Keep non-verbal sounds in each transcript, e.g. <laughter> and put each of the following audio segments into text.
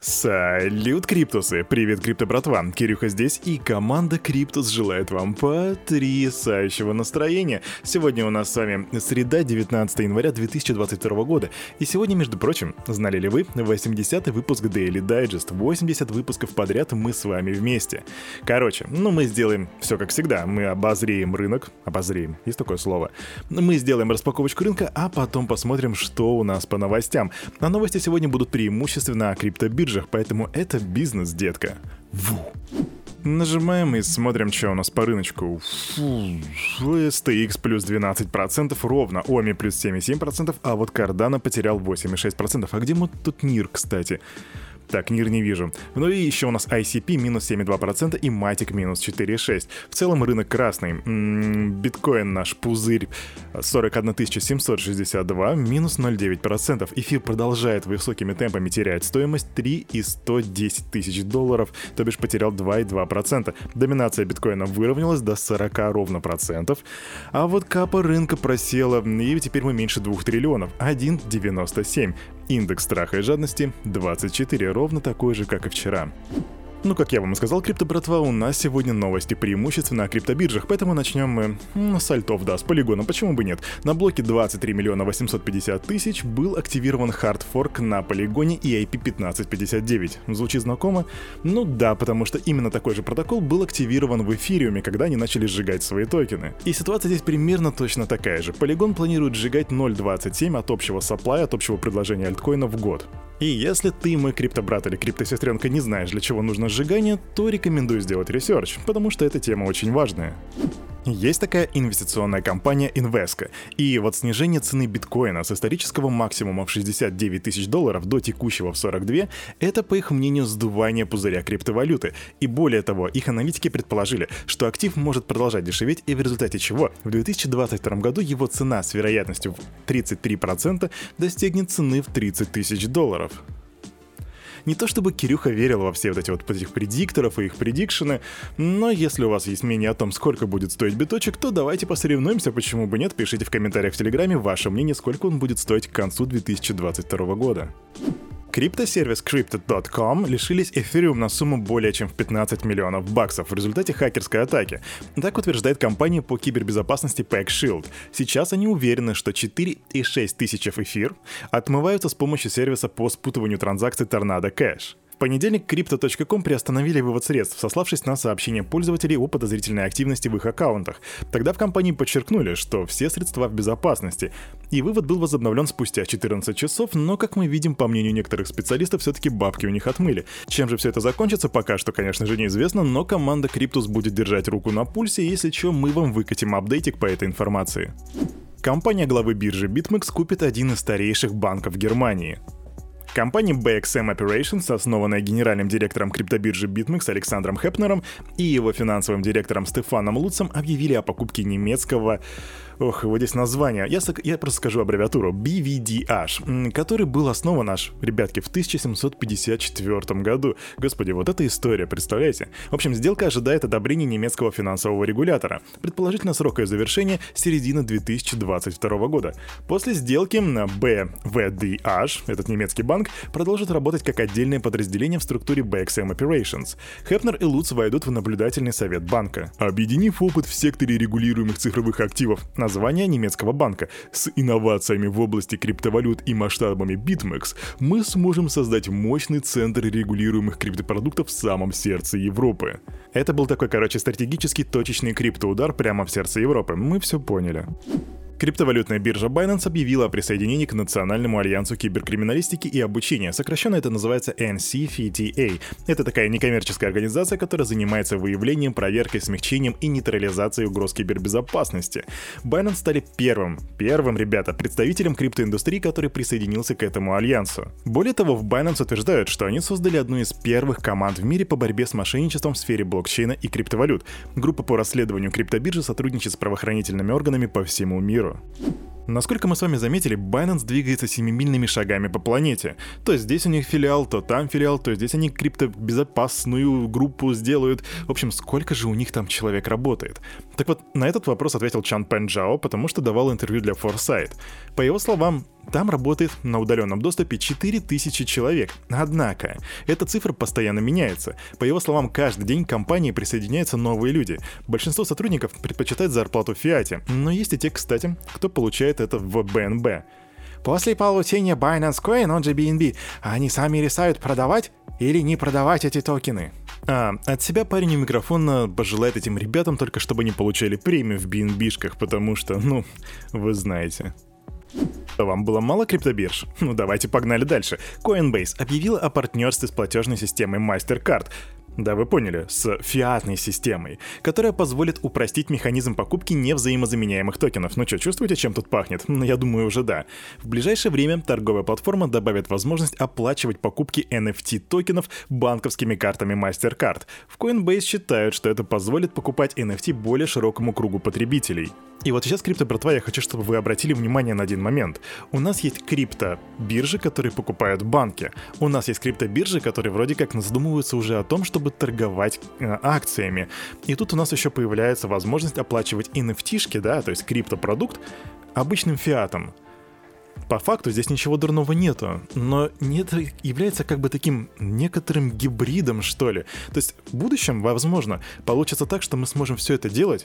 Салют, Криптусы! Привет, Крипто братва! Кирюха здесь, и команда Криптус желает вам потрясающего настроения. Сегодня у нас с вами среда, 19 января 2022 года. И сегодня, между прочим, знали ли вы, 80-й выпуск Daily Digest. 80 выпусков подряд мы с вами вместе. Короче, ну мы сделаем все как всегда. Мы обозреем рынок. Обозреем, есть такое слово. Мы сделаем распаковочку рынка, а потом посмотрим, что у нас по новостям. А новости сегодня будут преимущественно о криптобирже биржах, поэтому это бизнес, детка. Ву. Нажимаем и смотрим, что у нас по рыночку. Фу, STX плюс 12% ровно, OMI плюс 7,7%, а вот Cardano потерял 8,6%. А где мы тут NIR, кстати? Так, НИР не вижу. Ну и еще у нас ICP минус 7,2% и Matic минус 4,6%. В целом рынок красный. Биткоин наш пузырь 41 762, минус 0,9%. Эфир продолжает высокими темпами терять стоимость 3 и 110 тысяч долларов, то бишь потерял 2,2%. Доминация биткоина выровнялась до 40 ровно процентов. А вот капа рынка просела, и теперь мы меньше 2 триллионов, 1,97. Индекс страха и жадности 24, ровно такой же, как и вчера. Ну, как я вам и сказал, крипто братва, у нас сегодня новости преимущественно о криптобиржах, поэтому начнем мы ну, с альтов, да, с полигона, почему бы нет. На блоке 23 миллиона 850 тысяч был активирован хардфорк на полигоне EIP 1559. Звучит знакомо? Ну да, потому что именно такой же протокол был активирован в эфириуме, когда они начали сжигать свои токены. И ситуация здесь примерно точно такая же. Полигон планирует сжигать 0.27 от общего supply я, от общего предложения альткоина в год. И если ты, мой криптобрат или криптосестренка, не знаешь, для чего нужно сжигание, то рекомендую сделать research, потому что эта тема очень важная. Есть такая инвестиционная компания Invesco, и вот снижение цены биткоина с исторического максимума в 69 тысяч долларов до текущего в 42 — это, по их мнению, сдувание пузыря криптовалюты. И более того, их аналитики предположили, что актив может продолжать дешеветь, и в результате чего в 2022 году его цена с вероятностью в 33% достигнет цены в 30 тысяч долларов. Не то чтобы Кирюха верил во все вот эти вот этих предикторов и их предикшены, но если у вас есть мнение о том, сколько будет стоить биточек, то давайте посоревнуемся, почему бы нет, пишите в комментариях в Телеграме ваше мнение, сколько он будет стоить к концу 2022 года. Криптосервис Crypto.com лишились эфириум на сумму более чем в 15 миллионов баксов в результате хакерской атаки. Так утверждает компания по кибербезопасности PackShield. Сейчас они уверены, что 4,6 тысяч эфир отмываются с помощью сервиса по спутыванию транзакций Tornado Cash понедельник Crypto.com приостановили вывод средств, сославшись на сообщения пользователей о подозрительной активности в их аккаунтах. Тогда в компании подчеркнули, что все средства в безопасности, и вывод был возобновлен спустя 14 часов, но, как мы видим, по мнению некоторых специалистов, все-таки бабки у них отмыли. Чем же все это закончится, пока что, конечно же, неизвестно, но команда Cryptus будет держать руку на пульсе, если что, мы вам выкатим апдейтик по этой информации. Компания главы биржи BitMEX купит один из старейших банков Германии. Компания BXM Operations, основанная генеральным директором криптобиржи BitMEX Александром Хепнером и его финансовым директором Стефаном Луцем, объявили о покупке немецкого Ох, вот здесь название. Я, я просто скажу аббревиатуру. BVDH, который был основан аж, ребятки, в 1754 году. Господи, вот эта история, представляете? В общем, сделка ожидает одобрения немецкого финансового регулятора. Предположительно, срок ее завершения середина 2022 года. После сделки BVDH, этот немецкий банк, продолжит работать как отдельное подразделение в структуре BXM Operations. Хепнер и Луц войдут в наблюдательный совет банка. Объединив опыт в секторе регулируемых цифровых активов на название немецкого банка. С инновациями в области криптовалют и масштабами BitMEX мы сможем создать мощный центр регулируемых криптопродуктов в самом сердце Европы. Это был такой, короче, стратегический точечный криптоудар прямо в сердце Европы. Мы все поняли. Криптовалютная биржа Binance объявила о присоединении к Национальному альянсу киберкриминалистики и обучения. Сокращенно это называется NCFTA. Это такая некоммерческая организация, которая занимается выявлением, проверкой, смягчением и нейтрализацией угроз кибербезопасности. Binance стали первым, первым, ребята, представителем криптоиндустрии, который присоединился к этому альянсу. Более того, в Binance утверждают, что они создали одну из первых команд в мире по борьбе с мошенничеством в сфере блокчейна и криптовалют. Группа по расследованию криптобиржи сотрудничает с правоохранительными органами по всему миру миру. Насколько мы с вами заметили, Binance двигается семимильными шагами по планете. То здесь у них филиал, то там филиал, то здесь они криптобезопасную группу сделают. В общем, сколько же у них там человек работает? Так вот, на этот вопрос ответил Чан Пенджао, потому что давал интервью для Foresight. По его словам, Там работает на удаленном доступе 4000 человек. Однако, эта цифра постоянно меняется. По его словам, каждый день к компании присоединяются новые люди. Большинство сотрудников предпочитает зарплату в фиате, но есть и те, кстати, кто получает это в БНБ. После получения Binance Coin, он же BNB, они сами решают продавать или не продавать эти токены. А, от себя парень у микрофона пожелает этим ребятам только чтобы они получали премию в BNB-шках, потому что, ну, вы знаете. Вам было мало криптобирж? <laughs> Ну давайте погнали дальше. Coinbase объявила о партнерстве с платежной системой MasterCard. Да, вы поняли, с фиатной системой, которая позволит упростить механизм покупки невзаимозаменяемых токенов. Ну что, чувствуете, чем тут пахнет? Ну, я думаю, уже да. В ближайшее время торговая платформа добавит возможность оплачивать покупки NFT токенов банковскими картами MasterCard. В Coinbase считают, что это позволит покупать NFT более широкому кругу потребителей. И вот сейчас, крипто братва, я хочу, чтобы вы обратили внимание на один момент. У нас есть крипто биржи, которые покупают банки. У нас есть крипто биржи, которые вроде как задумываются уже о том, чтобы торговать э, акциями. И тут у нас еще появляется возможность оплачивать NFT-шки, да, то есть криптопродукт, обычным фиатом. По факту здесь ничего дурного нету, но нет, является как бы таким некоторым гибридом, что ли. То есть в будущем, возможно, получится так, что мы сможем все это делать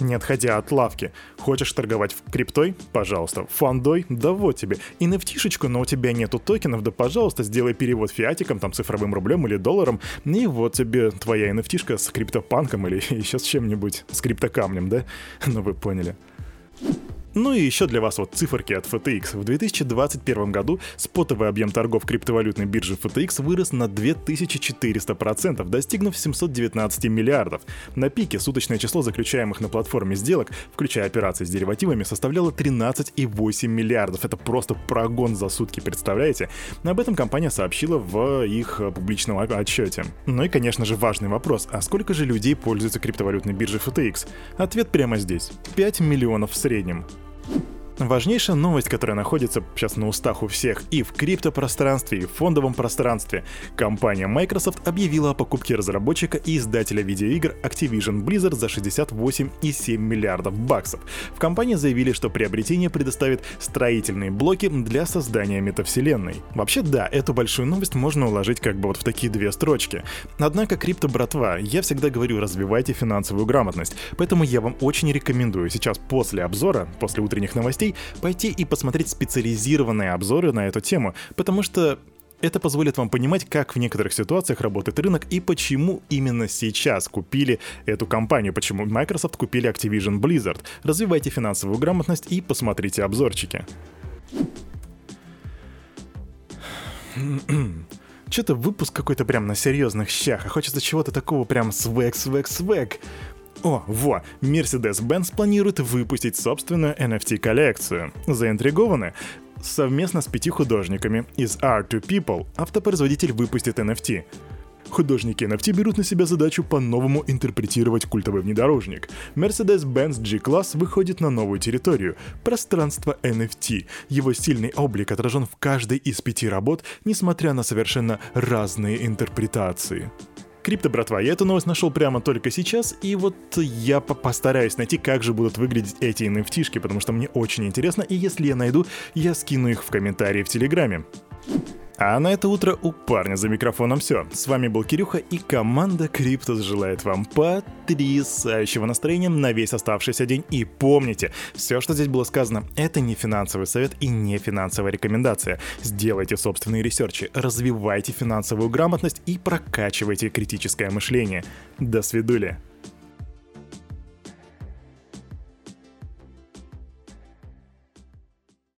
не отходя от лавки. Хочешь торговать в криптой? Пожалуйста. Фандой? Да вот тебе. И nft но у тебя нету токенов, да пожалуйста, сделай перевод фиатиком, там цифровым рублем или долларом, и вот тебе твоя nft с криптопанком или <laughs> еще с чем-нибудь, с криптокамнем, да? <laughs> Ну вы поняли. Ну и еще для вас вот циферки от FTX. В 2021 году спотовый объем торгов криптовалютной биржи FTX вырос на 2400%, достигнув 719 миллиардов. На пике суточное число заключаемых на платформе сделок, включая операции с деривативами, составляло 13,8 миллиардов. Это просто прогон за сутки, представляете? Об этом компания сообщила в их публичном отчете. Ну и, конечно же, важный вопрос. А сколько же людей пользуются криптовалютной биржей FTX? Ответ прямо здесь. 5 миллионов в среднем. you Важнейшая новость, которая находится сейчас на устах у всех и в криптопространстве, и в фондовом пространстве. Компания Microsoft объявила о покупке разработчика и издателя видеоигр Activision Blizzard за 68,7 миллиардов баксов. В компании заявили, что приобретение предоставит строительные блоки для создания метавселенной. Вообще да, эту большую новость можно уложить как бы вот в такие две строчки. Однако, крипто-братва, я всегда говорю, развивайте финансовую грамотность, поэтому я вам очень рекомендую сейчас после обзора, после утренних новостей, новостей пойти и посмотреть специализированные обзоры на эту тему, потому что это позволит вам понимать, как в некоторых ситуациях работает рынок и почему именно сейчас купили эту компанию, почему Microsoft купили Activision Blizzard. Развивайте финансовую грамотность и посмотрите обзорчики. Что-то выпуск какой-то прям на серьезных щах, а хочется чего-то такого прям свек, свек, свек. О, во, Mercedes-Benz планирует выпустить собственную NFT-коллекцию. Заинтригованы? Совместно с пяти художниками из Art to People автопроизводитель выпустит NFT. Художники NFT берут на себя задачу по-новому интерпретировать культовый внедорожник. Mercedes-Benz G-Class выходит на новую территорию – пространство NFT. Его сильный облик отражен в каждой из пяти работ, несмотря на совершенно разные интерпретации. Крипто, братва, я эту новость нашел прямо только сейчас, и вот я постараюсь найти, как же будут выглядеть эти nft потому что мне очень интересно, и если я найду, я скину их в комментарии в Телеграме. А на это утро у парня за микрофоном все. С вами был Кирюха и команда Криптус желает вам потрясающего настроения на весь оставшийся день. И помните, все, что здесь было сказано, это не финансовый совет и не финансовая рекомендация. Сделайте собственные research и, развивайте финансовую грамотность и прокачивайте критическое мышление. До свидули.